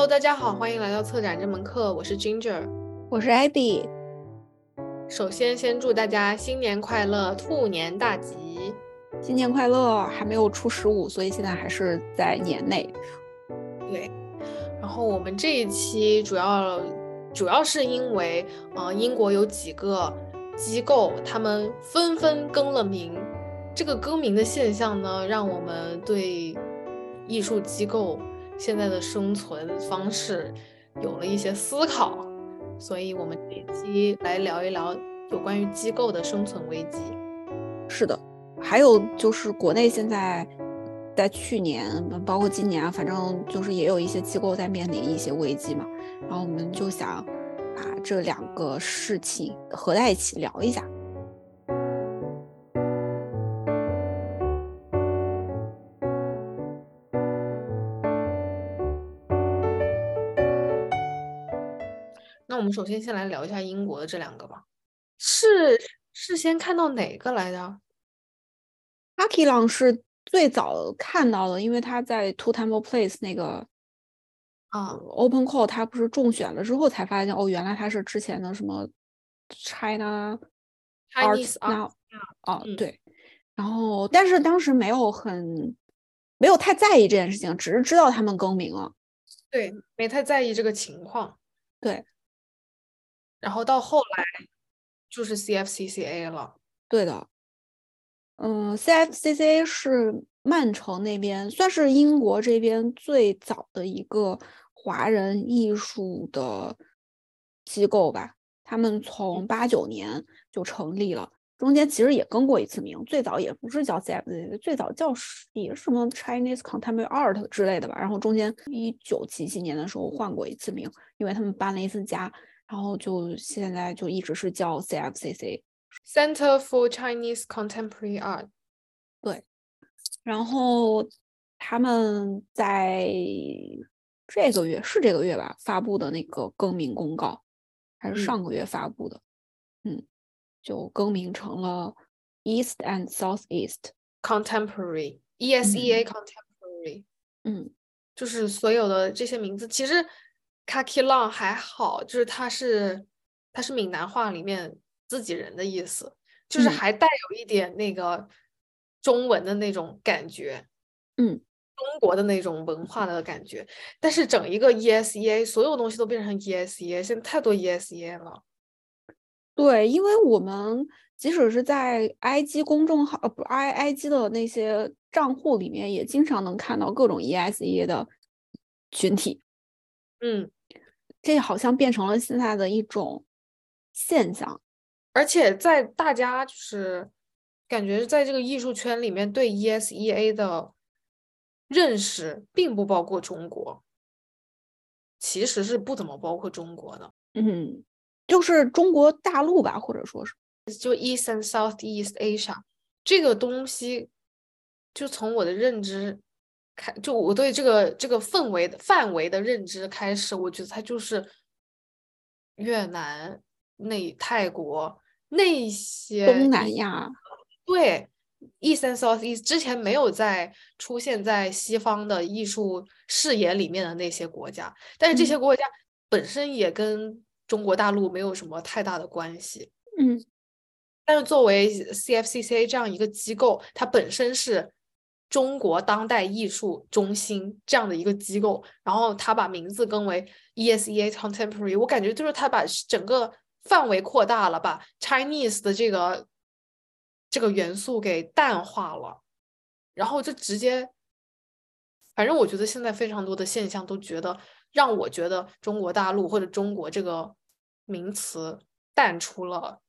Hello，大家好，欢迎来到策展这门课，我是 Ginger，我是 Abby。首先，先祝大家新年快乐，兔年大吉！新年快乐！还没有出十五，所以现在还是在年内。对。然后我们这一期主要主要是因为，呃，英国有几个机构，他们纷纷更了名。这个更名的现象呢，让我们对艺术机构。现在的生存方式有了一些思考，所以我们这一期来聊一聊有关于机构的生存危机。是的，还有就是国内现在在去年，包括今年，反正就是也有一些机构在面临一些危机嘛。然后我们就想把这两个事情合在一起聊一下。们首先先来聊一下英国的这两个吧，是是。先看到哪个来的？阿基朗是最早看到的，因为他在 Two Temple Place 那个啊。Open Call，他不是中选了之后才发现哦，原来他是之前的什么 China Arts Now 哦对，然后但是当时没有很没有太在意这件事情，只是知道他们更名了，对，没太在意这个情况，对。然后到后来就是 CFCCA 了，对的，嗯，CFCCA 是曼城那边，算是英国这边最早的一个华人艺术的机构吧。他们从八九年就成立了，中间其实也更过一次名，最早也不是叫 CFCCA，最早叫也是什么 Chinese Contemporary Art 之类的吧。然后中间一九几几年的时候换过一次名，因为他们搬了一次家。然后就现在就一直是叫 CFCC，Center for Chinese Contemporary Art。对，然后他们在这个月是这个月吧发布的那个更名公告，还是上个月发布的？嗯，就更名成了 East and South East Contemporary，ESEA Contemporary。嗯，就是所有的这些名字其实。Kaki Long 还好，就是它是它是闽南话里面自己人的意思，就是还带有一点那个中文的那种感觉，嗯，中国的那种文化的感觉。但是整一个 ESEA 所有东西都变成 ESEA，现在太多 ESEA 了。对，因为我们即使是在 IG 公众号呃不 I IG 的那些账户里面，也经常能看到各种 ESEA 的群体，嗯。这好像变成了现在的一种现象，而且在大家就是感觉在这个艺术圈里面，对 ESEA 的认识并不包括中国，其实是不怎么包括中国的。嗯，就是中国大陆吧，或者说是就 East and South East Asia 这个东西，就从我的认知。开就我对这个这个氛围的范围的认知开始，我觉得它就是越南、那泰国那些东南亚，对，East and South East 之前没有在出现在西方的艺术视野里面的那些国家，但是这些国家本身也跟中国大陆没有什么太大的关系，嗯，但是作为 CFCCA 这样一个机构，它本身是。中国当代艺术中心这样的一个机构，然后他把名字更为 ESEA Contemporary，我感觉就是他把整个范围扩大了，把 Chinese 的这个这个元素给淡化了，然后就直接，反正我觉得现在非常多的现象都觉得让我觉得中国大陆或者中国这个名词淡出了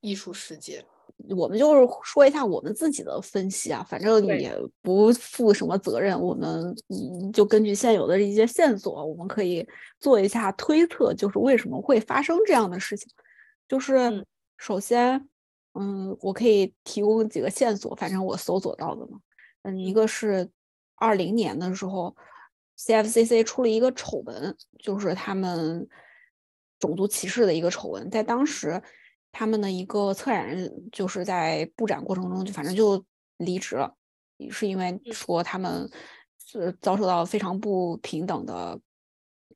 艺术世界。我们就是说一下我们自己的分析啊，反正也不负什么责任。我们嗯，就根据现有的一些线索，我们可以做一下推测，就是为什么会发生这样的事情。就是首先，嗯，我可以提供几个线索，反正我搜索到的嘛。嗯，一个是二零年的时候，CFCC 出了一个丑闻，就是他们种族歧视的一个丑闻，在当时。他们的一个策展人就是在布展过程中就反正就离职了，是因为说他们是遭受到非常不平等的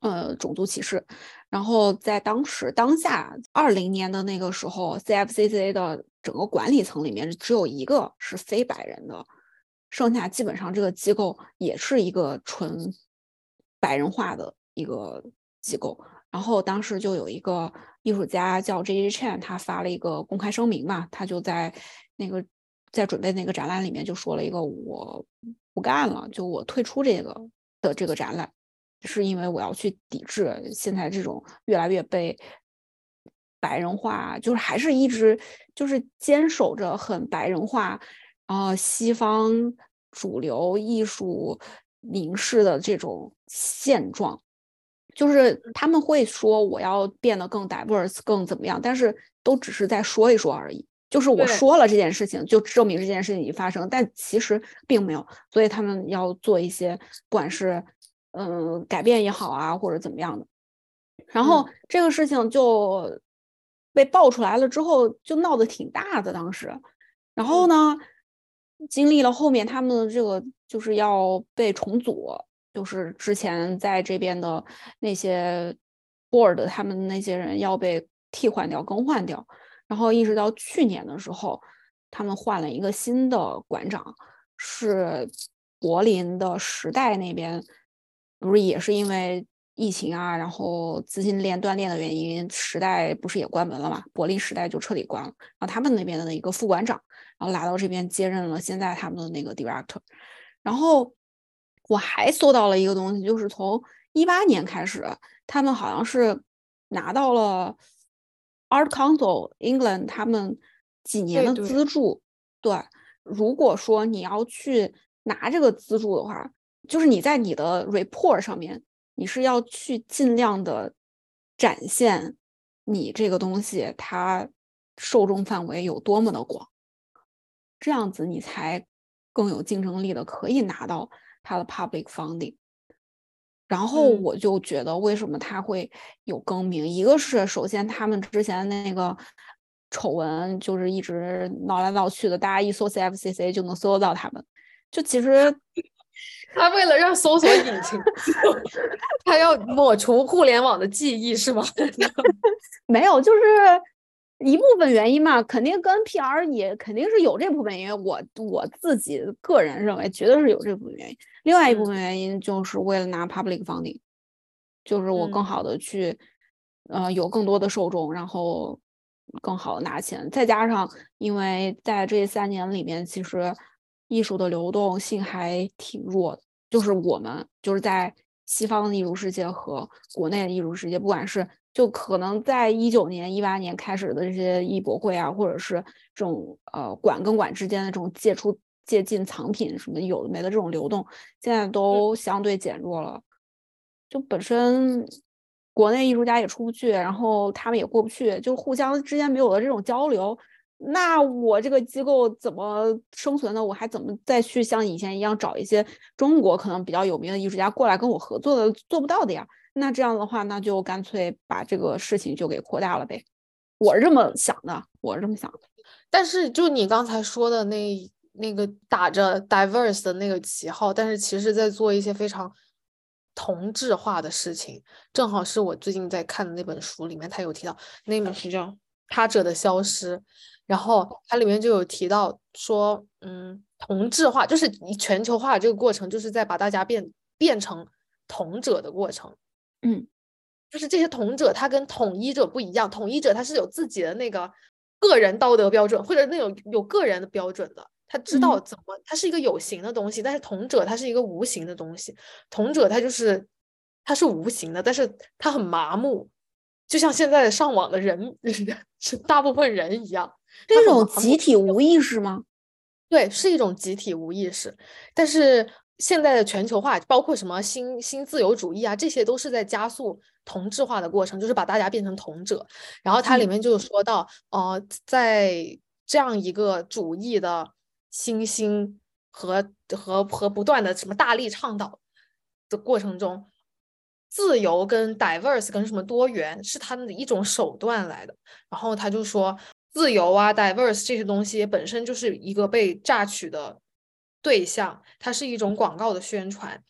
呃种族歧视。然后在当时当下二零年的那个时候，CFCCA 的整个管理层里面只有一个是非白人的，剩下基本上这个机构也是一个纯白人化的一个机构。然后当时就有一个艺术家叫 J J Chan，他发了一个公开声明嘛，他就在那个在准备那个展览里面就说了一个我不干了，就我退出这个的这个展览。是因为我要去抵制现在这种越来越被白人化，就是还是一直就是坚守着很白人化，啊，西方主流艺术凝视的这种现状，就是他们会说我要变得更 diverse，更怎么样，但是都只是在说一说而已。就是我说了这件事情，就证明这件事情已经发生，但其实并没有。所以他们要做一些，不管是。嗯，改变也好啊，或者怎么样的，然后这个事情就被爆出来了之后，就闹得挺大的当时。然后呢，经历了后面他们这个就是要被重组，就是之前在这边的那些 board 他们那些人要被替换掉、更换掉。然后一直到去年的时候，他们换了一个新的馆长，是柏林的时代那边。不是也是因为疫情啊，然后资金链断裂的原因，时代不是也关门了嘛？柏林时代就彻底关了。然后他们那边的一个副馆长，然后来到这边接任了现在他们的那个 director。然后我还搜到了一个东西，就是从一八年开始，他们好像是拿到了 Art Council England 他们几年的资助。对，如果说你要去拿这个资助的话。就是你在你的 report 上面，你是要去尽量的展现你这个东西它受众范围有多么的广，这样子你才更有竞争力的可以拿到它的 public funding。然后我就觉得为什么它会有更名，一个是首先他们之前那个丑闻就是一直闹来闹去的，大家一搜 CFCC 就能搜到他们，就其实。他为了让搜索引擎，他要抹除互联网的记忆是吗？没有，就是一部分原因嘛，肯定跟 PR 也肯定是有这部分原因。我我自己个人认为，绝对是有这部分原因。另外一部分原因就是为了拿 public funding，就是我更好的去，呃，有更多的受众，然后更好的拿钱。再加上，因为在这三年里面，其实。艺术的流动性还挺弱的，就是我们就是在西方的艺术世界和国内的艺术世界，不管是就可能在一九年、一八年开始的这些艺博会啊，或者是这种呃馆跟馆之间的这种借出、借进藏品什么有的没的这种流动，现在都相对减弱了。就本身国内艺术家也出不去，然后他们也过不去，就互相之间没有了这种交流。那我这个机构怎么生存呢？我还怎么再去像以前一样找一些中国可能比较有名的艺术家过来跟我合作的？做不到的呀。那这样的话，那就干脆把这个事情就给扩大了呗。我是这么想的，我是这么想的。但是就你刚才说的那那个打着 diverse 的那个旗号，但是其实在做一些非常同质化的事情。正好是我最近在看的那本书里面，他有提到那本书叫《他者的消失》。然后它里面就有提到说，嗯，同质化就是你全球化这个过程，就是在把大家变变成同者的过程。嗯，就是这些同者，他跟统一者不一样，统一者他是有自己的那个个人道德标准，或者那种有个人的标准的，他知道怎么，他是一个有形的东西。但是同者他是一个无形的东西，同者他就是他是无形的，但是他很麻木，就像现在上网的人是大部分人一样。这种集体无意识吗？对，是一种集体无意识。但是现在的全球化，包括什么新新自由主义啊，这些都是在加速同质化的过程，就是把大家变成同者。然后它里面就说到，呃，在这样一个主义的新兴和和和不断的什么大力倡导的过程中，自由跟 diverse 跟什么多元是他们的一种手段来的。然后他就说。自由啊，diverse 这些东西本身就是一个被榨取的对象，它是一种广告的宣传。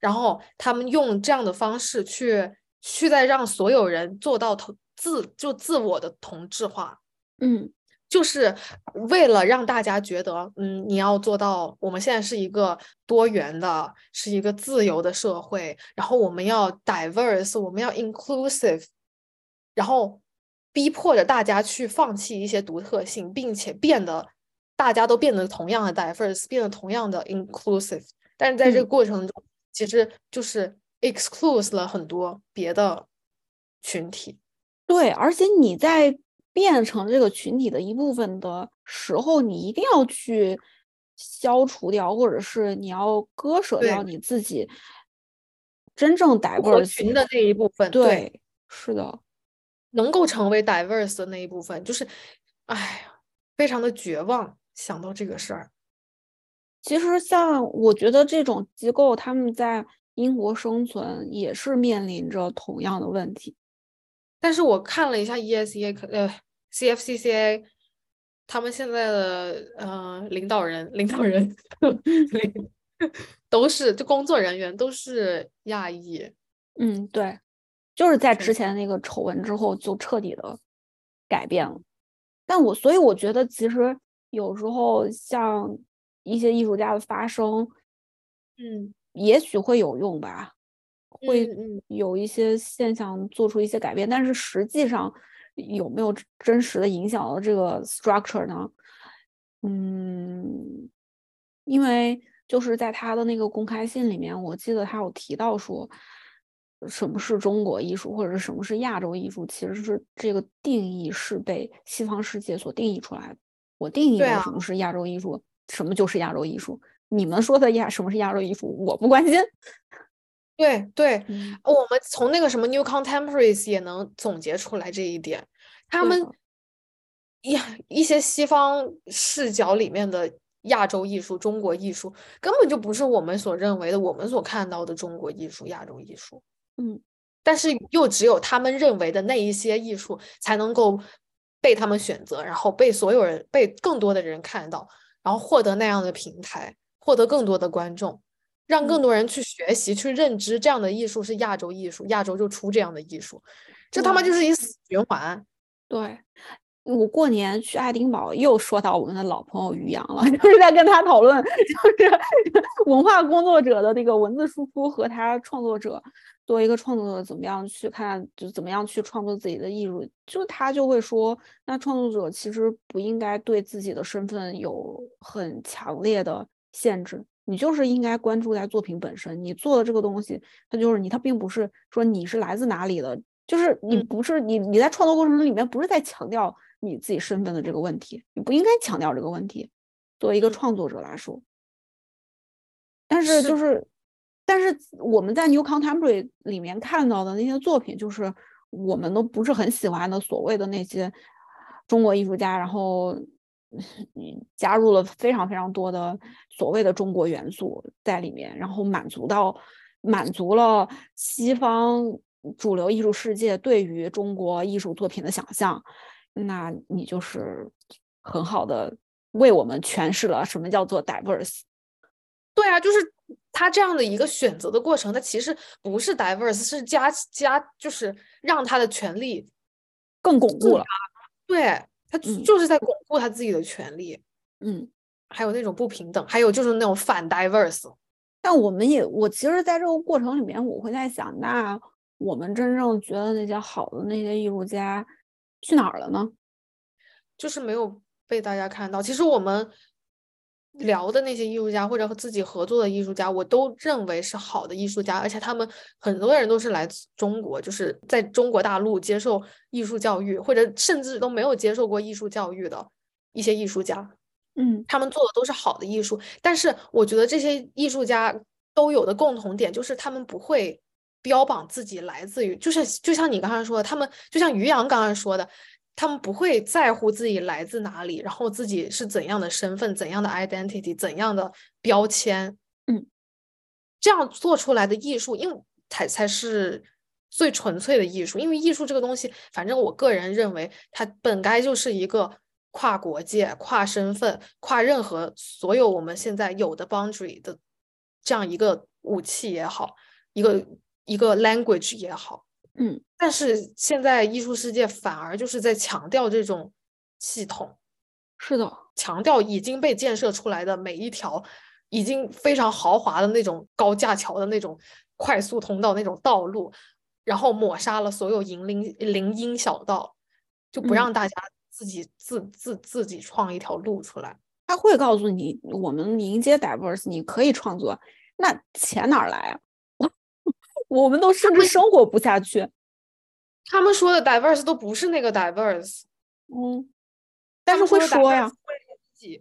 然后他们用这样的方式去去在让所有人做到同自就自我的同质化，嗯，就是为了让大家觉得，嗯，你要做到，我们现在是一个多元的，是一个自由的社会，然后我们要 diverse，我们要 inclusive，然后逼迫着大家去放弃一些独特性，并且变得大家都变得同样的 diverse，变得同样的 inclusive，但是在这个过程中，其实就是 exclude 了很多别的群体。对，而且你在变成这个群体的一部分的时候，你一定要去消除掉，或者是你要割舍掉你自己真正 diverse 群的那一部分。对，是的，能够成为 diverse 的那一部分，就是，哎呀，非常的绝望。想到这个事儿，其实像我觉得这种机构，他们在英国生存也是面临着同样的问题。但是我看了一下 ESEA，呃，CFCCA，他们现在的呃领导人，领导人都是就工作人员都是亚裔。嗯，对，就是在之前那个丑闻之后就彻底的改变了。但我所以我觉得其实有时候像一些艺术家的发声，嗯，也许会有用吧。会有一些现象做出一些改变，但是实际上有没有真实的影响到这个 structure 呢？嗯，因为就是在他的那个公开信里面，我记得他有提到说，什么是中国艺术，或者是什么是亚洲艺术，其实是这个定义是被西方世界所定义出来的。我定义的什么是亚洲艺术，什么就是亚洲艺术。你们说的亚什么是亚洲艺术，我不关心。对对，我们从那个什么 New Contemporaries 也能总结出来这一点。他们一，一些西方视角里面的亚洲艺术、中国艺术，根本就不是我们所认为的、我们所看到的中国艺术、亚洲艺术。嗯，但是又只有他们认为的那一些艺术，才能够被他们选择，然后被所有人、被更多的人看到，然后获得那样的平台，获得更多的观众。让更多人去学习、去认知这样的艺术是亚洲艺术，亚洲就出这样的艺术，这他妈就是一死循环。对，我过年去爱丁堡又说到我们的老朋友于洋了，就是在跟他讨论，就是 文化工作者的那个文字输出和他创作者作为一个创作者怎么样去看，就怎么样去创作自己的艺术。就他就会说，那创作者其实不应该对自己的身份有很强烈的限制。你就是应该关注在作品本身，你做的这个东西，它就是你，它并不是说你是来自哪里的，就是你不是你，你在创作过程里面不是在强调你自己身份的这个问题，你不应该强调这个问题。作为一个创作者来说，但是就是，但是我们在 New Contemporary 里面看到的那些作品，就是我们都不是很喜欢的所谓的那些中国艺术家，然后。加入了非常非常多的所谓的中国元素在里面，然后满足到满足了西方主流艺术世界对于中国艺术作品的想象，那你就是很好的为我们诠释了什么叫做 diverse。对啊，就是他这样的一个选择的过程，他其实不是 diverse，是加加就是让他的权利更巩固了。对。他就是在巩固他自己的权利，嗯，还有那种不平等，还有就是那种反 diverse。但我们也，我其实在这个过程里面，我会在想，那我们真正觉得那些好的那些艺术家去哪儿了呢？就是没有被大家看到。其实我们。聊的那些艺术家或者和自己合作的艺术家，我都认为是好的艺术家，而且他们很多人都是来自中国，就是在中国大陆接受艺术教育，或者甚至都没有接受过艺术教育的一些艺术家。嗯，他们做的都是好的艺术，但是我觉得这些艺术家都有的共同点就是他们不会标榜自己来自于，就是就像你刚才说的，他们就像于洋刚才说的。他们不会在乎自己来自哪里，然后自己是怎样的身份、怎样的 identity、怎样的标签，嗯，这样做出来的艺术，因为才才是最纯粹的艺术。因为艺术这个东西，反正我个人认为，它本该就是一个跨国界、跨身份、跨任何所有我们现在有的 boundary 的这样一个武器也好，一个一个 language 也好，嗯，但是现在艺术世界反而就是在强调这种系统，是的，强调已经被建设出来的每一条已经非常豪华的那种高架桥的那种快速通道那种道路，然后抹杀了所有银林林荫小道，就不嗯让大家自己自自自己创一条路出来。他会告诉你，我们迎接 diverse，你可以创作，那钱哪儿来啊？我们都甚至生活不下去。他们说的 diverse 都不是那个 diverse，嗯，但是会说呀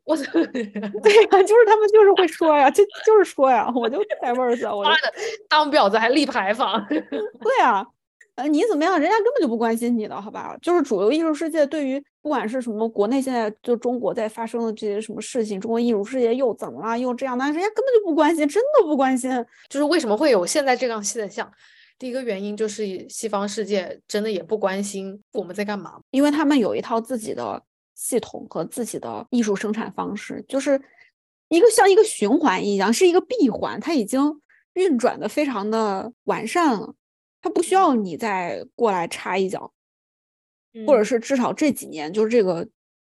我对呀，就是他们就是会说呀，就就是说呀，我就 diverse，啊我就妈的当婊子还立牌坊。对啊，呃，你怎么样，人家根本就不关心你的，好吧？就是主流艺术世界对于不管是什么国内现在就中国在发生的这些什么事情，中国艺术世界又怎么了，又这样，那人家根本就不关心，真的不关心。就是为什么会有现在这样现象？第一个原因就是西方世界真的也不关心我们在干嘛。因为他们有一套自己的系统和自己的艺术生产方式，就是一个像一个循环一样，是一个闭环，它已经运转的非常的完善了，它不需要你再过来插一脚，或者嗯是至少这几年就是这个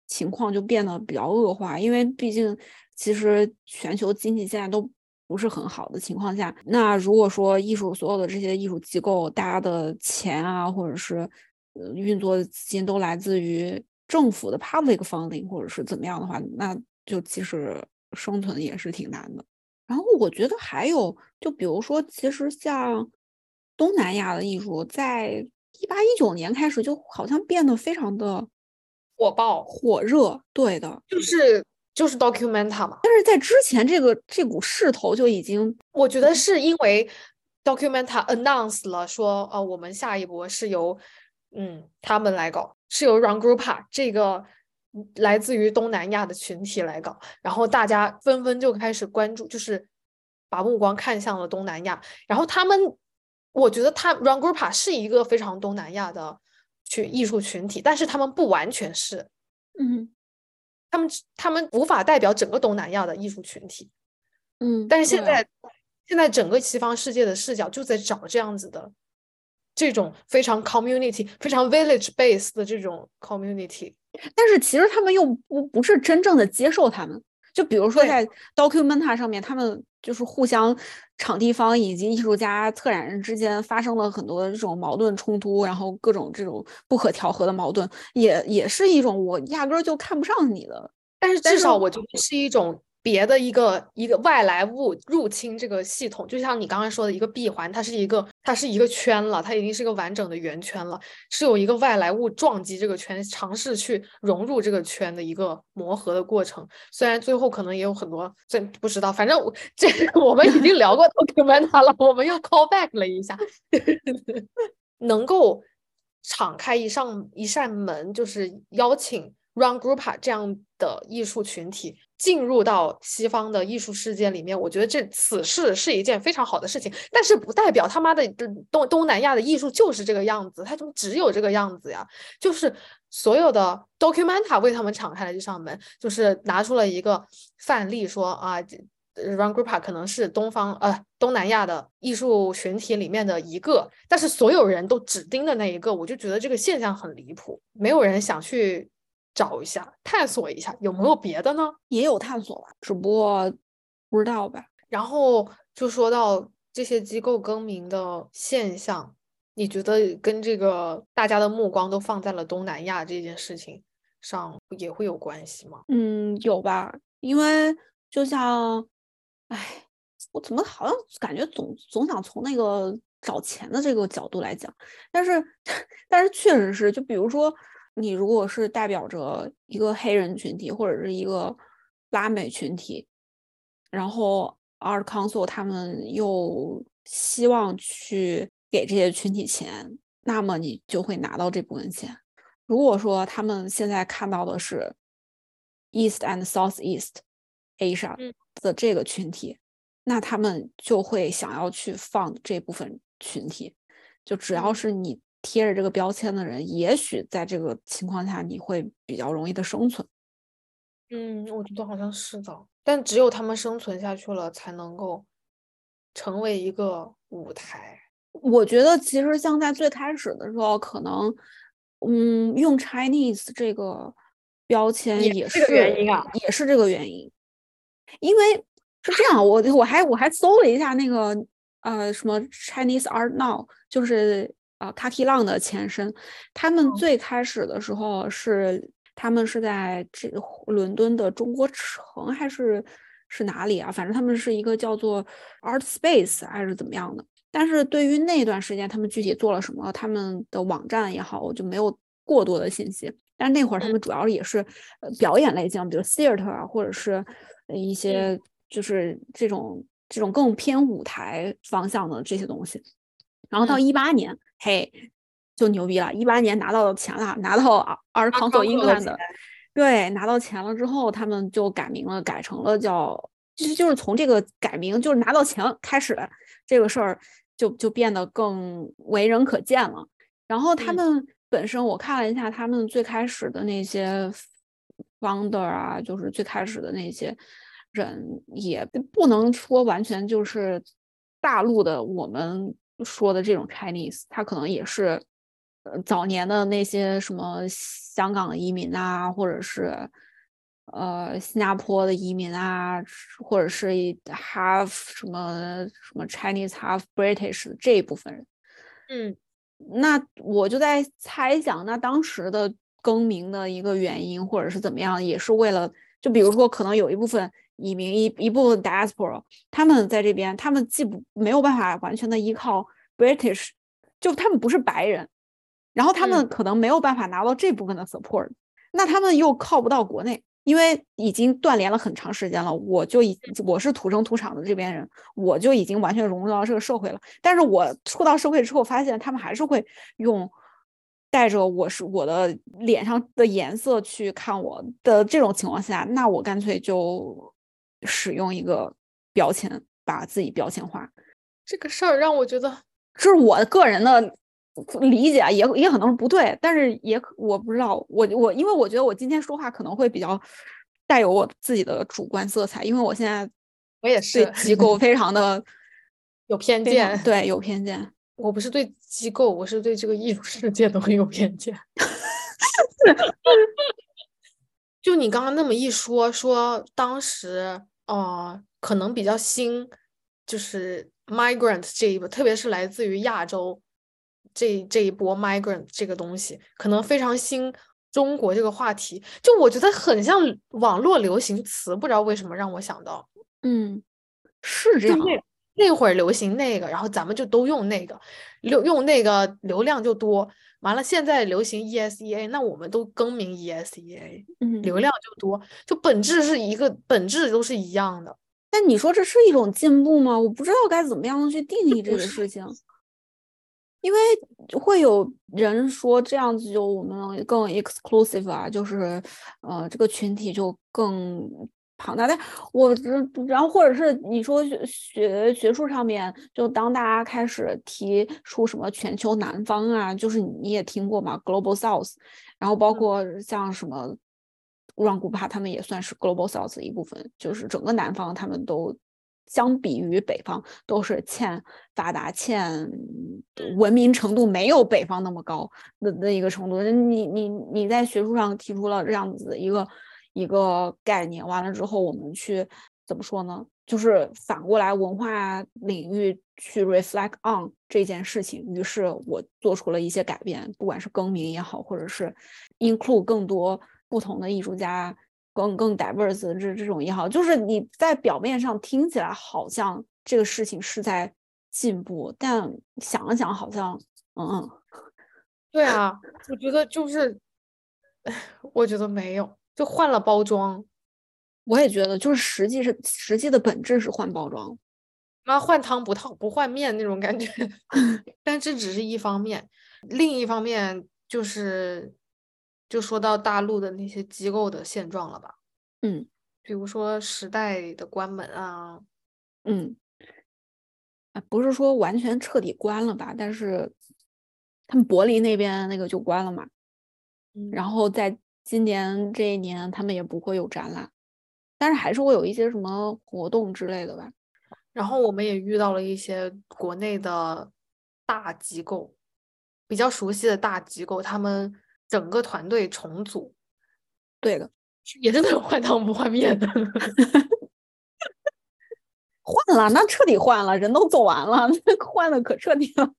情况就变得比较恶化，因为毕竟其实全球经济现在都不是很好的情况下，那如果说艺术所有的这些艺术机构，大家的钱啊，或者是呃运作的资金都来自于政府的 public funding，或者是怎么样的话，那就其实生存也是挺难的。然后我觉得还有，就比如说，其实像东南亚的艺术，在一八一九年开始，就好像变得非常的火爆。火热。对的，就是就是 documenta 嘛，但是在之前这个这股势头就已经我觉得是因为 documenta announce 了说，呃，我们下一波是由嗯他们来搞，是由 Rangrupa 这个嗯来自于东南亚的群体来搞，然后大家纷纷就开始关注，就是把目光看向了东南亚，然后他们，我觉得他 Rangrupa 是一个非常东南亚的去艺术群体，但是他们不完全是，嗯他们他们无法代表整个东南亚的艺术群体。嗯，但是现在，现在整个西方世界的视角就在找这样子的这种非常 community、非常 village base 的这种 community。但是其实他们又不不是真正的接受他们。就比如说在 Documenta 上面，他们就是互相场地方以及艺术家、策展人之间发生了很多这种矛盾冲突，然后各种这种不可调和的矛盾，也也是一种我压根儿就看不上你的。但是至少我觉得是一种别的一个一个外来物入侵这个系统，就像你刚刚说的一个闭环，它是一个它是一个圈了，它已经是个完整的圆圈了，是有一个外来物撞击这个圈，尝试去融入这个圈的一个磨合的过程。虽然最后可能也有很多这不知道，反正我这我们已经聊过 Documenta 了，我们又 call back 了一下，能够敞开一扇一扇门，就是邀请 Run Group 这样的艺术群体进入到西方的艺术世界里面，我觉得这此事是一件非常好的事情，但是不代表他妈的东东南亚的艺术就是这个样子，它就只有这个样子呀，就是所有的 Documenta 为他们敞开了这扇门，就是拿出了一个范例说啊。Run Grupa 可能是东方呃东南亚的艺术群体里面的一个，但是所有人都只盯的那一个，我就觉得这个现象很离谱，没有人想去找一下、探索一下有没有别的呢？也有探索吧，只不过不知道吧。然后就说到这些机构更名的现象，你觉得跟这个大家的目光都放在了东南亚这件事情上也会有关系吗？嗯，有吧？因为就像，哎，我怎么好像感觉总总想从那个找钱的这个角度来讲，但是 但是确实是，就比如说你如果是代表着一个黑人群体或者是一个拉美群体，然后 Art Council 他们又希望去给这些群体钱，那么你就会拿到这部分钱。如果说他们现在看到的是 East and Southeast Asia 嗯的这个群体，那他们就会想要去放这部分群体。就只要嗯是你贴着这个标签的人，也许在这个情况下你会比较容易的生存。嗯，我觉得好像是的，但只有他们生存下去了，才能够成为一个舞台。我觉得其实像在最开始的时候，可能嗯，用 Chinese 这个标签也是原因啊，也是这个原因。因为是这样，我我还我还搜了一下那个呃什么 Chinese Art Now，就是啊 Kaki Lang 的前身。他们最开始的时候是他们是在这伦敦的中国城还是是哪里啊？反正他们是一个叫做 Art Space 还是怎么样的。但是对于那段时间他们具体做了什么，他们的网站也好，我就没有过多的信息。但是那会儿他们主要也是呃表演类型，比如 theater 啊，或者是一些就是这种这种更偏舞台方向的这些东西。然后到一八年，嘿，就牛逼了！一八年拿到钱了，拿到 Art Council England 的，对，拿到钱了之后，他们就改名了，改成了叫，其实就是从这个改名，就是拿到钱开始这个事儿。就就变得更为人可见了。然后他们本身，我看了一下他们最开始的那些 founder 啊，就是最开始的那些人，也不能说完全就是大陆的我们说的这种 Chinese，他可能也是呃早年的那些什么香港移民啊，或者是。呃，新加坡的移民啊，或者是 half 什么什么 Chinese half British 这一部分人，嗯，那我就在猜想，那当时的更名的一个原因，或者是怎么样，也是为了，就比如说，可能有一部分移民，一一部分 diaspora，他们在这边，他们既不没有办法完全的依靠 British，就他们不是白人，然后他们可能没有办法拿到这部分的 support，那他们又靠不到国内。因为已经断联了很长时间了，我就已我是土生土长的这边人，我就已经完全融入到这个社会了。但是我出到社会之后，发现他们还是会用带着我是我的脸上的颜色去看我的这种情况下，那我干脆就使用一个标签，把自己标签化。这个事儿让我觉得，这是我个人的。理解也也可能是不对，但是也我不知道，我我因为我觉得我今天说话可能会比较带有我自己的主观色彩，因为我现在我也是对机构非常的 有偏见，对有偏见。我不是对机构，我是对这个艺术世界都很有偏见。就你刚刚那么一说，说当时呃可能比较新，就是 migrant 这一波，特别是来自于亚洲。这这一波 migrant 这个东西可能非常新，中国这个话题就我觉得很像网络流行词，不知道为什么让我想到，嗯，是这样。那会儿流行那个，然后咱们就都用那个，流用那个流量就多。完了，现在流行 ESEA，那我们都更名 ESEA，嗯，流量就多，就本质是一个，本质都是一样的。那你说这是一种进步吗？我不知道该怎么样去定义这个事情。因为会有人说这样子就我们更 exclusive 啊，就是呃这个群体就更庞大。但我然后或者是你说学学术上面，就当大家开始提出什么全球南方啊，就是你也听过嘛，global south，然后包括像什么乌兰古巴，他们也算是 global south 的一部分，就是整个南方他们都。相比于北方，都是欠发达、欠文明程度没有北方那么高的的一个程度。你你你在学术上提出了这样子一个一个概念，完了之后，我们去怎么说呢？就是反过来文化领域去 reflect on 这件事情。于是我做出了一些改变，不管是更名也好，或者是 include 更多不同的艺术家。更更 diverse 这这种也好，就是你在表面上听起来好像这个事情是在进步，但想了想，好像嗯嗯，对啊，我觉得就是，我觉得没有，就换了包装。我也觉得，就是实际是实际的本质是换包装，妈换汤不烫不换面那种感觉。但这只是一方面，另一方面就是。就说到大陆的那些机构的现状了吧，嗯，比如说时代的关门啊，嗯，啊，不是说完全彻底关了吧，但是他们柏林那边那个就关了嘛，嗯然后在今年这一年他们也不会有展览，但是还是会有一些什么活动之类的吧。然后我们也遇到了一些国内的大机构，比较熟悉的大机构，他们整个团队重组，对的，也真的换汤不换面的。换了，那彻底换了，人都走完了，那换的可彻底了。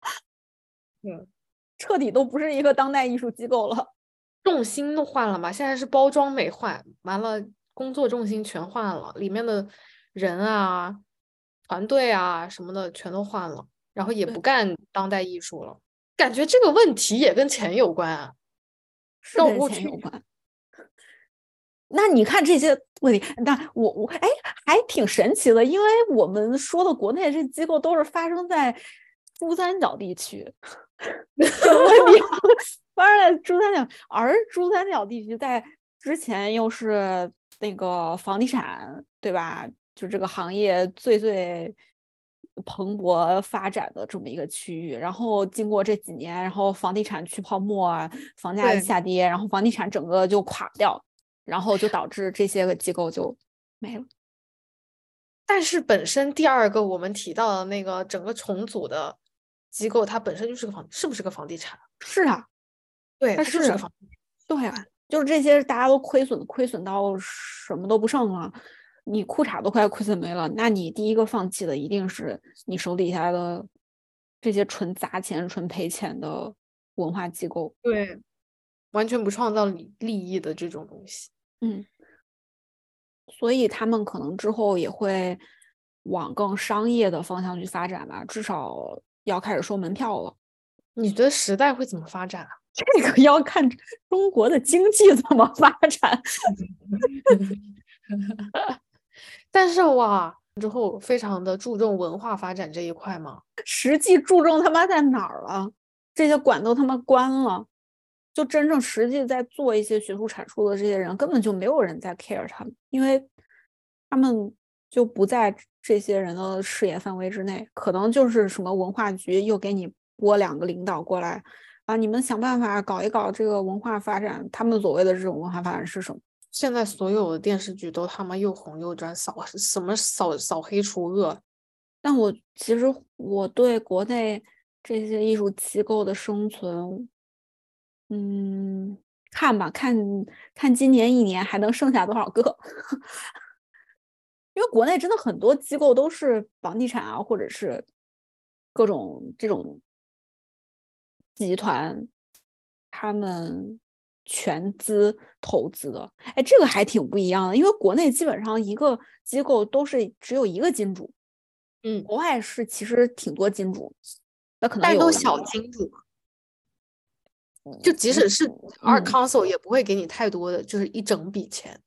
嗯，彻底都不是一个当代艺术机构了，重心都换了嘛？现在是包装没换，完了工作重心全换了，里面的人啊、团队啊什么的全都换了，然后也不干当代艺术了。感觉这个问题也跟钱有关啊，是跟钱有关。那你看这些问题，那我我哎，还挺神奇的，因为我们说的国内这机构都是发生在珠三角地区，问题发生在珠三角，而珠三角地区在之前又是那个房地产，对吧？就这个行业最最蓬勃发展的这么一个区域，然后经过这几年，然后房地产去泡沫，房价下跌，然后房地产整个就垮掉。然后就导致这些个机构就没了。但是本身第二个我们提到的那个整个重组的机构，它本身就是个房，是不是个房地产？是啊，对，它是。对啊，就是这些大家都亏损，亏损到什么都不剩了，你裤衩都快亏损没了，那你第一个放弃的一定是你手底下的这些纯砸钱、纯赔钱的文化机构。对。完全不创造利利益的这种东西，嗯，所以他们可能之后也会往更商业的方向去发展吧，至少要开始收门票了。你觉得时代会怎么发展啊？这个要看中国的经济怎么发展。但是哇，之后非常的注重文化发展这一块嘛？实际注重他妈在哪儿了？这些馆都他妈关了。就真正实际在做一些学术阐述的这些人，根本就没有人在 care 他们，因为他们就不在这些人的视野范围之内。可能就是什么文化局又给你拨两个领导过来啊，你们想办法搞一搞这个文化发展。他们所谓的这种文化发展是什么？现在所有的电视剧都他妈又红又专，扫什么扫扫黑除恶。但我其实我对国内这些艺术机构的生存。嗯，看吧，看看今年一年还能剩下多少个？因为国内真的很多机构都是房地产啊，或者是各种这种集团，他们全资投资的。哎，这个还挺不一样的，因为国内基本上一个机构都是只有一个金主，嗯，国外是其实挺多金主，那可能但都小金主。就即使是 Art Council 也不会给你太多的，就是一整笔钱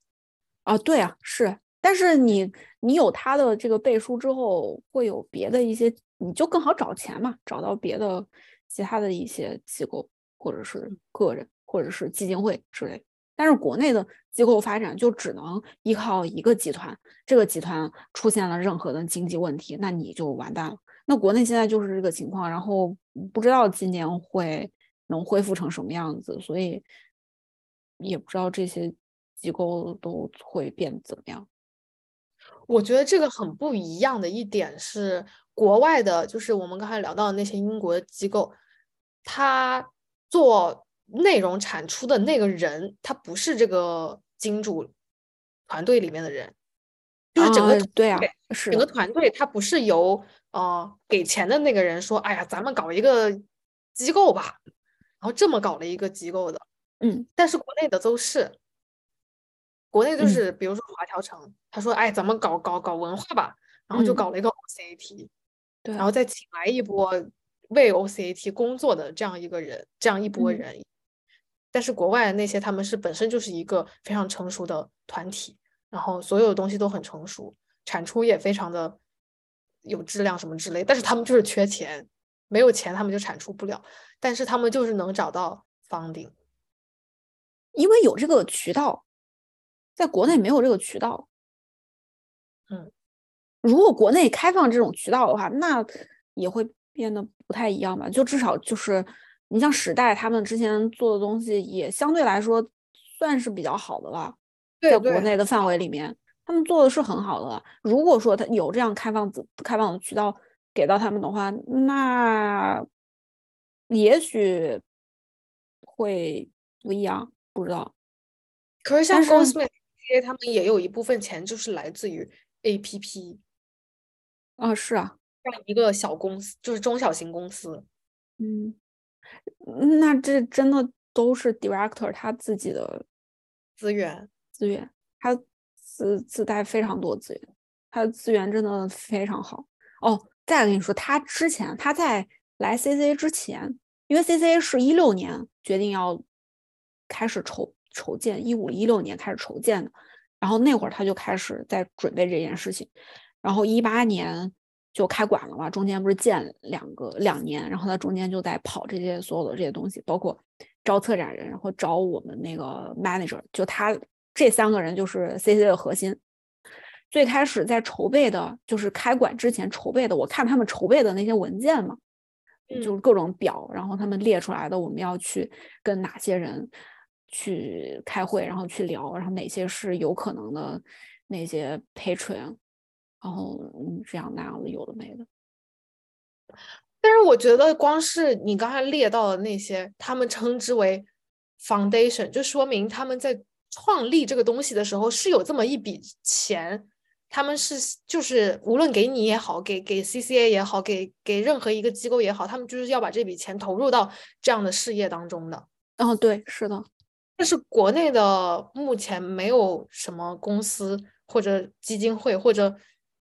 啊。对啊，是，但是你你有他的这个背书之后，会有别的一些，你就更好找钱嘛，找到别的其他的一些机构，或者是个人，或者是基金会之类。但是国内的机构发展就只能依靠一个集团，这个集团出现了任何的经济问题，那你就完蛋了。那国内现在就是这个情况，然后不知道今年会。能恢复成什么样子，所以也不知道这些机构都会变怎么样。我觉得这个很不一样的一点是，国外的，就是我们刚才聊到的那些英国的机构，他做内容产出的那个人，他不是这个金主团队里面的人，就是整个对啊，是整个团队，他不是由呃给钱的那个人说，哎呀，咱们搞一个机构吧。然后这么搞了一个机构的，嗯，但是国内的都是，国内就是比如说华侨城，他说，哎，咱们搞搞搞文化吧，然后就搞了一个 OCAT，对，然后再请来一波为 OCAT 工作的这样一个人，这样一波人。但是国外那些他们是本身就是一个非常成熟的团体，然后所有的东西都很成熟，产出也非常的有质量什么之类，但是他们就是缺钱。没有钱，他们就产出不了，但是他们就是能找到 funding，因为有这个渠道，在国内没有这个渠道。嗯，如果国内开放这种渠道的话，那也会变得不太一样吧？就至少就是你像时代他们之前做的东西，也相对来说算是比较好的了，在国内的范围里面。他们做的是很好的。如果说他有这样开放子开放的渠道给到他们的话，那也许会不一样，不知道。可是像但 Goldsmith 这些，他们也有一部分钱就是来自于 APP，啊，是啊，让一个小公司，就是中小型公司。嗯，那这真的都是 director 他自己的资源，资源，他自自带非常多资源，他的资源真的非常好。哦，再跟你说，他之前他在来 CCA 之前，因为 CCA 是一六年决定要开始筹筹建，一五一六年开始筹建的，然后那会儿他就开始在准备这件事情，然后一八年就开馆了嘛，中间不是建两个两年，然后他中间就在跑这些所有的这些东西，包括招策展人，然后找我们那个 manager，就他这三个人就是 CC 的核心。最开始在筹备的，就是开馆之前筹备的，我看他们筹备的那些文件嘛，就是各种表，然后他们列出来的，我们要去跟哪些人去开会，然后去聊，然后哪些是有可能的那些 patron，然后嗯这样那样的有的没的。但是我觉得光是你刚才列到的那些，他们称之为 foundation，就说明他们在创立这个东西的时候是有这么一笔钱，他们是就是无论给你也好，给给 CCA 也好，给给任何一个机构也好，他们就是要把这笔钱投入到这样的事业当中的。哦，对，是的，但是国内的目前没有什么公司或者基金会或者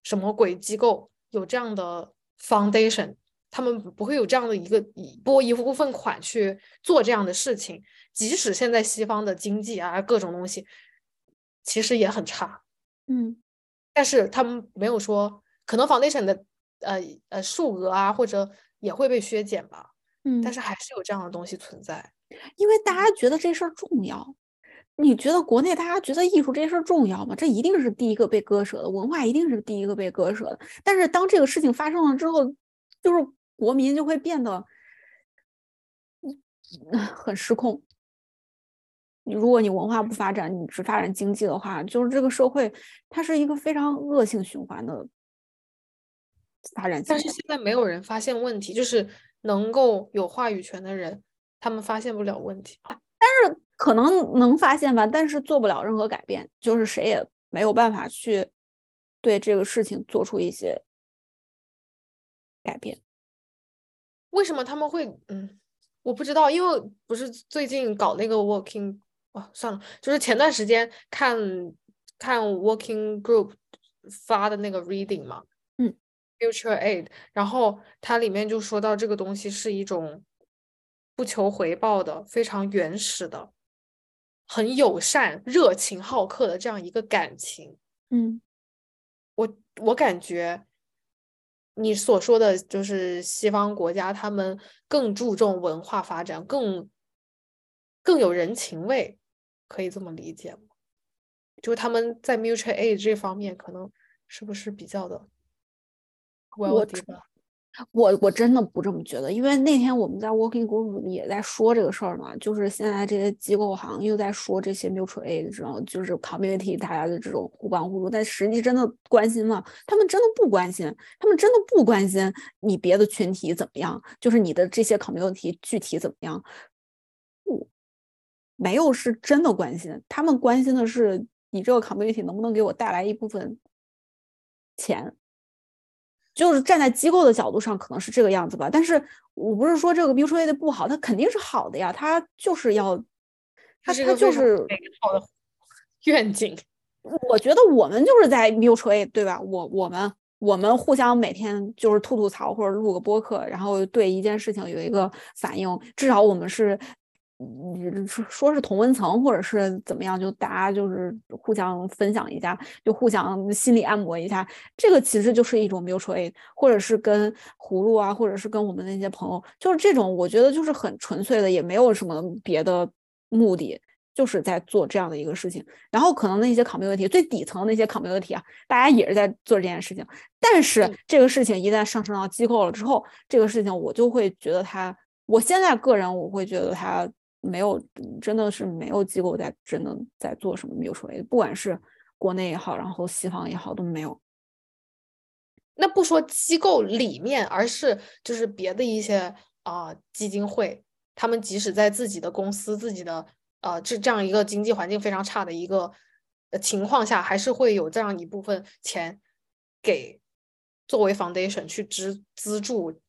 什么鬼机构有这样的 foundation，他们不会有这样的一个一拨一部分款去做这样的事情。即使现在西方的经济啊各种东西其实也很差，嗯但是他们没有说可能 foundation 的呃呃数额啊或者也会被削减吧，嗯，但是还是有这样的东西存在。因为大家觉得这事儿重要，你觉得国内大家觉得艺术这件事儿重要吗？这一定是第一个被割舍的，文化一定是第一个被割舍的。但是当这个事情发生了之后，就是国民就会变得嗯很失控。你如果你文化不发展，你只发展经济的话，就是这个社会它是一个非常恶性循环的发展。但是现在没有人发现问题，就是能够有话语权的人，他们发现不了问题。可能能发现吧，但是做不了任何改变，就是谁也没有办法去对这个事情做出一些改变。为什么他们会？嗯，我不知道，因为不是最近搞那个 working 哦，算了，就是前段时间看看 working group 发的那个 reading 嘛，嗯，future aid，然后它里面就说到这个东西是一种不求回报的、非常原始的、很友善、热情好客的这样一个感情。嗯我我感觉你所说的就是西方国家，他们更注重文化发展，更更有人情味，可以这么理解吗？就是他们在 mutual aid 这方面，可能是不是比较的 well 我 developed？我我真的不这么觉得，因为那天我们在 working group 也在说这个事儿嘛，就是现在这些机构好像又在说这些 mutual aid 这种，就是 community 大家的这种互帮互助，但实际真的关心吗？他们真的不关心，他们真的不关心你别的群体怎么样，就是你的这些 community 具体怎么样，不，没有是真的关心，他们关心的是你这个 community 能不能给我带来一部分钱。就是站在机构的角度上，可能是这个样子吧。但是我不是说这个 mutual aid 不好，它肯定是好的呀。它就是要，它它就是，美好的 愿景。我觉得我们就是在 mutual aid，对吧？我我们我们互相每天就是吐吐槽或者录个播客，然后对一件事情有一个反应，至少我们是。嗯，说说是同温层，或者是怎么样，就大家就是互相分享一下，就互相心理按摩一下，这个其实就是一种 mutual aid，或者是跟葫芦啊，或者是跟我们那些朋友，就是这种，我觉得就是很纯粹的，也没有什么别的目的，就是在做这样的一个事情。然后可能那些 community 最底层的那些 community 啊，大家也是在做这件事情，但是嗯这个事情一旦上升到机构了之后，这个事情我就会觉得它，我现在个人我会觉得它。没有，真的是没有机构在真的在做什么 mutual aid，不管是国内也好，然后西方也好都没有。那不说机构里面，而是就是别的一些啊、基金会，他们即使在自己的公司、自己的呃这这样一个经济环境非常差的一个情况下，还是会有这样一部分钱给作为 foundation 去支资助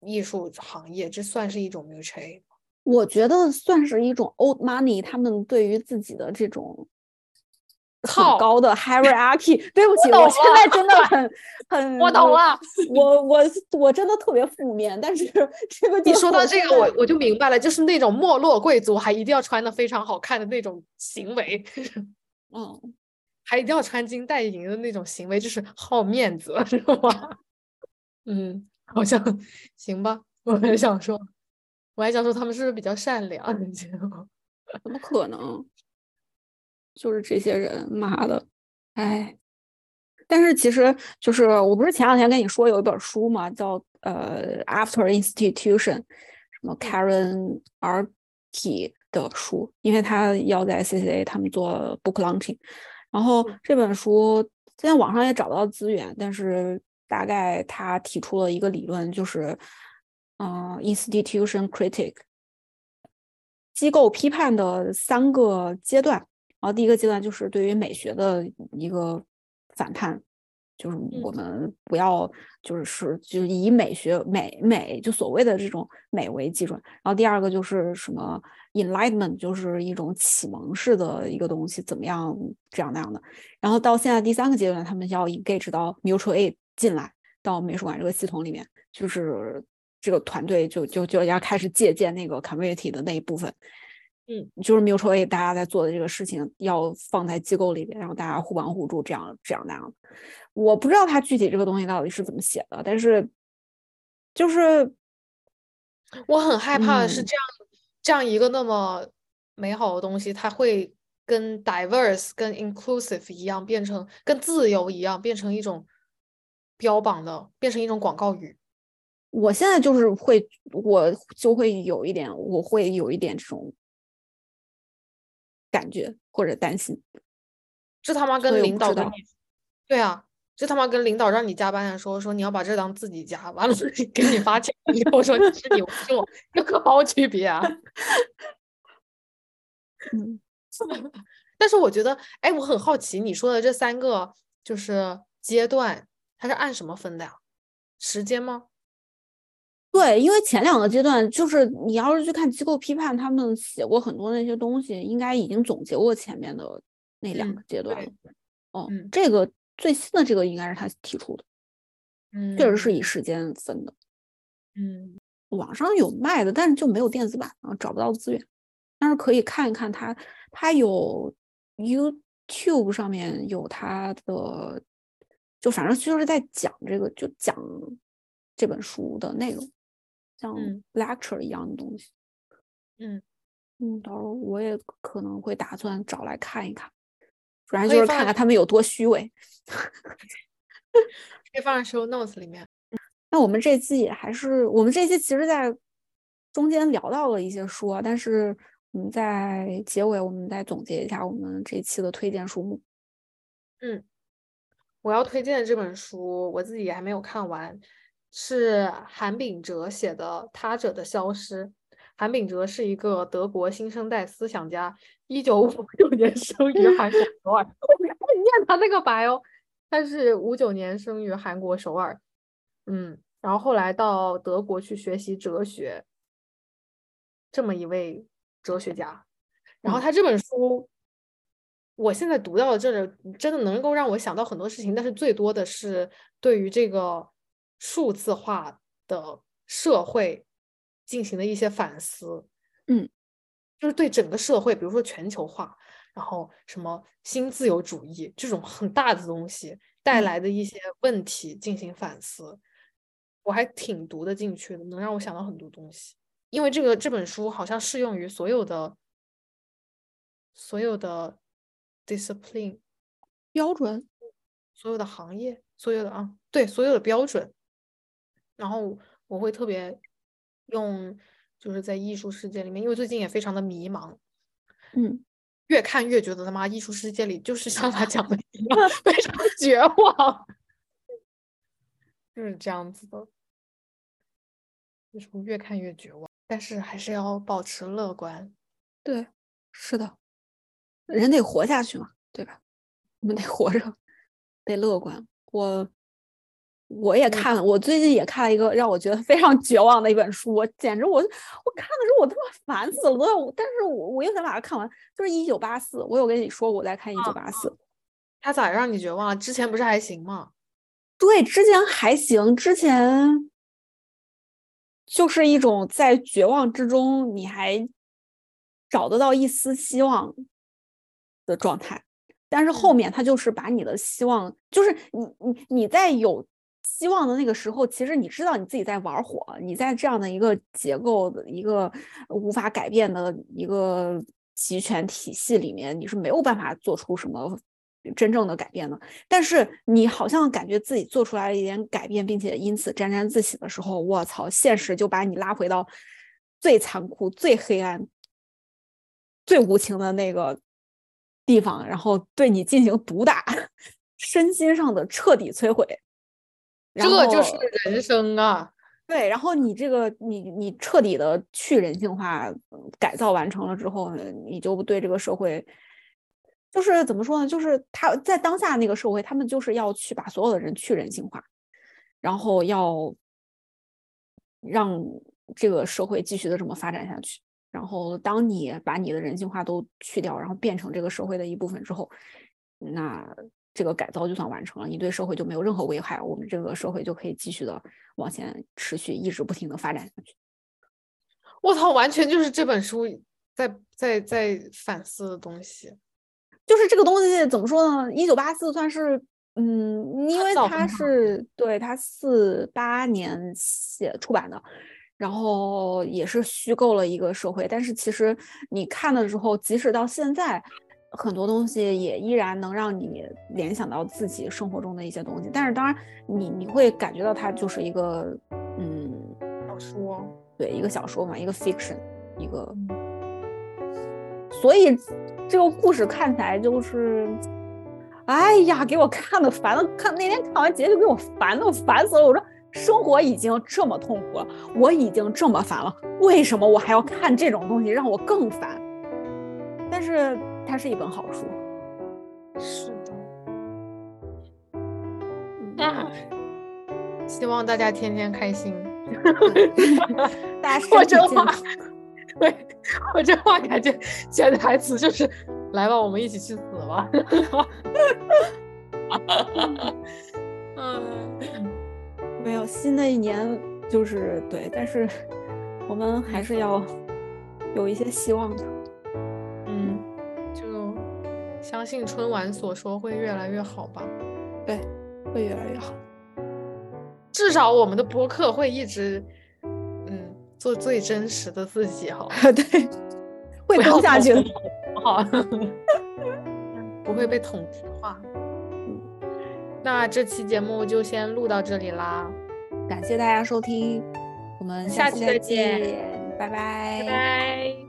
艺术行业，这算是一种 mutual aid 吗我觉得算是一种 old money，他们对于自己的这种靠很高的 hierarchy。对不起，懂我现在真的很 很，我懂。了。我我我真的特别负面，但是这个你说到这个，我我我就明白了，就是那种没落贵族还一定要穿的非常好看的那种行为，嗯，还一定要穿金戴银的那种行为，就是好面子，知道吗？嗯，好像行吧。我很想说，我还想说他们是不是比较善良？结果 怎么可能？就是这些人，妈的，哎。但是其实就是，我不是前两天跟你说有一本书嘛，叫呃《After Institution》，什么 Karen Arki 的书，因为他要在 CCA 他们做 book launching，然后嗯这本书现在网上也找到资源，但是大概他提出了一个理论，就是嗯、呃 institution critic 机构批判的三个阶段。然后第一个阶段就是对于美学的一个反叛，就是我们不要就是是就以美学美美就所谓的这种美为基准。然后第二个就是什么 enlightenment，就是一种启蒙式的一个东西，怎么样这样那样的。然后到现在第三个阶段，他们要 engage 到 mutual aid 进来到美术馆这个系统里面，就是这个团队就就就要开始借鉴那个 community 的那一部分。嗯，就是 mutual aid 大家在做的这个事情要放在机构里边，然后大家互帮互助，这样这样那样。我不知道他具体这个东西到底是怎么写的，但是就是我很害怕的是嗯这样这样一个那么美好的东西，它会跟 diverse、跟 inclusive 一样，变成跟自由一样，变成一种标榜的，变成一种广告语。我现在就是会，我就会有一点，我会有一点这种感觉或者担心。这他妈跟领导跟你，对啊，这他妈跟领导让你加班的时候说你要把这当自己加，完了 给你发钱你跟我说你是你我是我，有个好区别啊。嗯，但是我觉得，哎，我很好奇你说的这三个就是阶段，它是按什么分的呀？时间吗？对，因为前两个阶段就是你要是去看机构批判，他们写过很多那些东西，应该已经总结过前面的那两嗯个阶段对了。哦，嗯这个最新的这个应该是他提出的，嗯，确实是以时间分的。嗯网上有卖的，但是就没有电子版啊，找不到资源。但是可以看一看他，他有 YouTube 上面有他的，就反正就是在讲这个，就讲这本书的内容，像嗯 lecture 一样的东西。嗯，嗯，到时候我也可能会打算找来看一看，主要就是看看他们有多虚伪。可以放在 show notes 里面。那我们这期也还是，我们这期其实在中间聊到了一些书啊，但是我们在结尾我们再总结一下我们这期的推荐书目。嗯，我要推荐的这本书，我自己还没有看完，是韩炳哲写的《他者的消失》。韩炳哲是一个德国新生代思想家，一九五六年生于韩国首尔。我没有念他那个白哦，他是五九年生于韩国首尔，嗯，然后后来到德国去学习哲学，这么一位哲学家。然后嗯他这本书，我现在读到了这里，真的能够让我想到很多事情，但是最多的是对于这个数字化的社会进行的一些反思。嗯，就是对整个社会，比如说全球化，然后什么新自由主义这种很大的东西带嗯来的一些问题进行反思，我还挺读得进去的，能让我想到很多东西。因为这个这本书好像适用于所有的所有的 discipline，标准，所有的行业，所有的啊，对，所有的标准。然后我会特别用，就是在艺术世界里面，因为最近也非常的迷茫，嗯越看越觉得他妈艺术世界里就是像他讲的一样，非常绝望，就是这样子的。就是越看越绝望，但是还是要保持乐观。对，是的，人得活下去嘛，对吧？我们得活着，得乐观。我我也看了，我最近也看了一个让我觉得非常绝望的一本书，我简直我我看的时候我他妈烦死了，都但是我我又想把它看完，就是《一九八四》，我有跟你说我在看《一九八四》，他咋让你绝望了？之前不是还行吗？对，之前还行，之前。就是一种在绝望之中，你还找得到一丝希望的状态，但是后面他就是把你的希望，就是你你你在有希望的那个时候，其实你知道你自己在玩火，你在这样的一个结构的一个无法改变的一个集权体系里面，你是没有办法做出什么。真正的改变呢？但是你好像感觉自己做出来了一点改变，并且因此沾沾自喜的时候，我操！现实就把你拉回到最残酷、最黑暗、最无情的那个地方，然后对你进行毒打，身心上的彻底摧毁。这就是人生啊！对，然后你这个你你彻底的去人性化改造完成了之后，你就对这个社会。就是怎么说呢？就是他在当下那个社会，他们就是要去把所有的人去人性化，然后要让这个社会继续的这么发展下去。然后当你把你的人性化都去掉，然后变成这个社会的一部分之后，那这个改造就算完成了，你对社会就没有任何危害，我们这个社会就可以继续的往前持续，一直不停的发展下去。我操，完全就是这本书在在在反思的东西。就是这个东西怎么说呢？一九八四算是，嗯，因为它是对它四八年写出版的，然后也是虚构了一个社会。但是其实你看的时候，即使到现在，很多东西也依然能让你联想到自己生活中的一些东西。但是当然，你你会感觉到它就是一个，嗯，小说，对，一个小说嘛，一个 fiction，一个，所以。这个故事看起来就是，哎呀，给我看的烦了。看那天看完结局，给我烦的烦死了。我说，生活已经这么痛苦了，我已经这么烦了，为什么我还要看这种东西，让我更烦？但是它是一本好书。是的。那，希望大家天天开心。大家身体健康。对我这话感觉潜台词就是来吧，我们一起去死吧。嗯，没有新的一年就是对，但是我们还是要有一些希望的。相信春晚所说会越来越好吧。对，会越来越好。至少我们的播客会一直。嗯做最真实的自己 好，对，会更下去的，好，不会被统治化。嗯那这期节目就先录到这里啦，感谢大家收听，我们下期再见，拜拜，拜拜。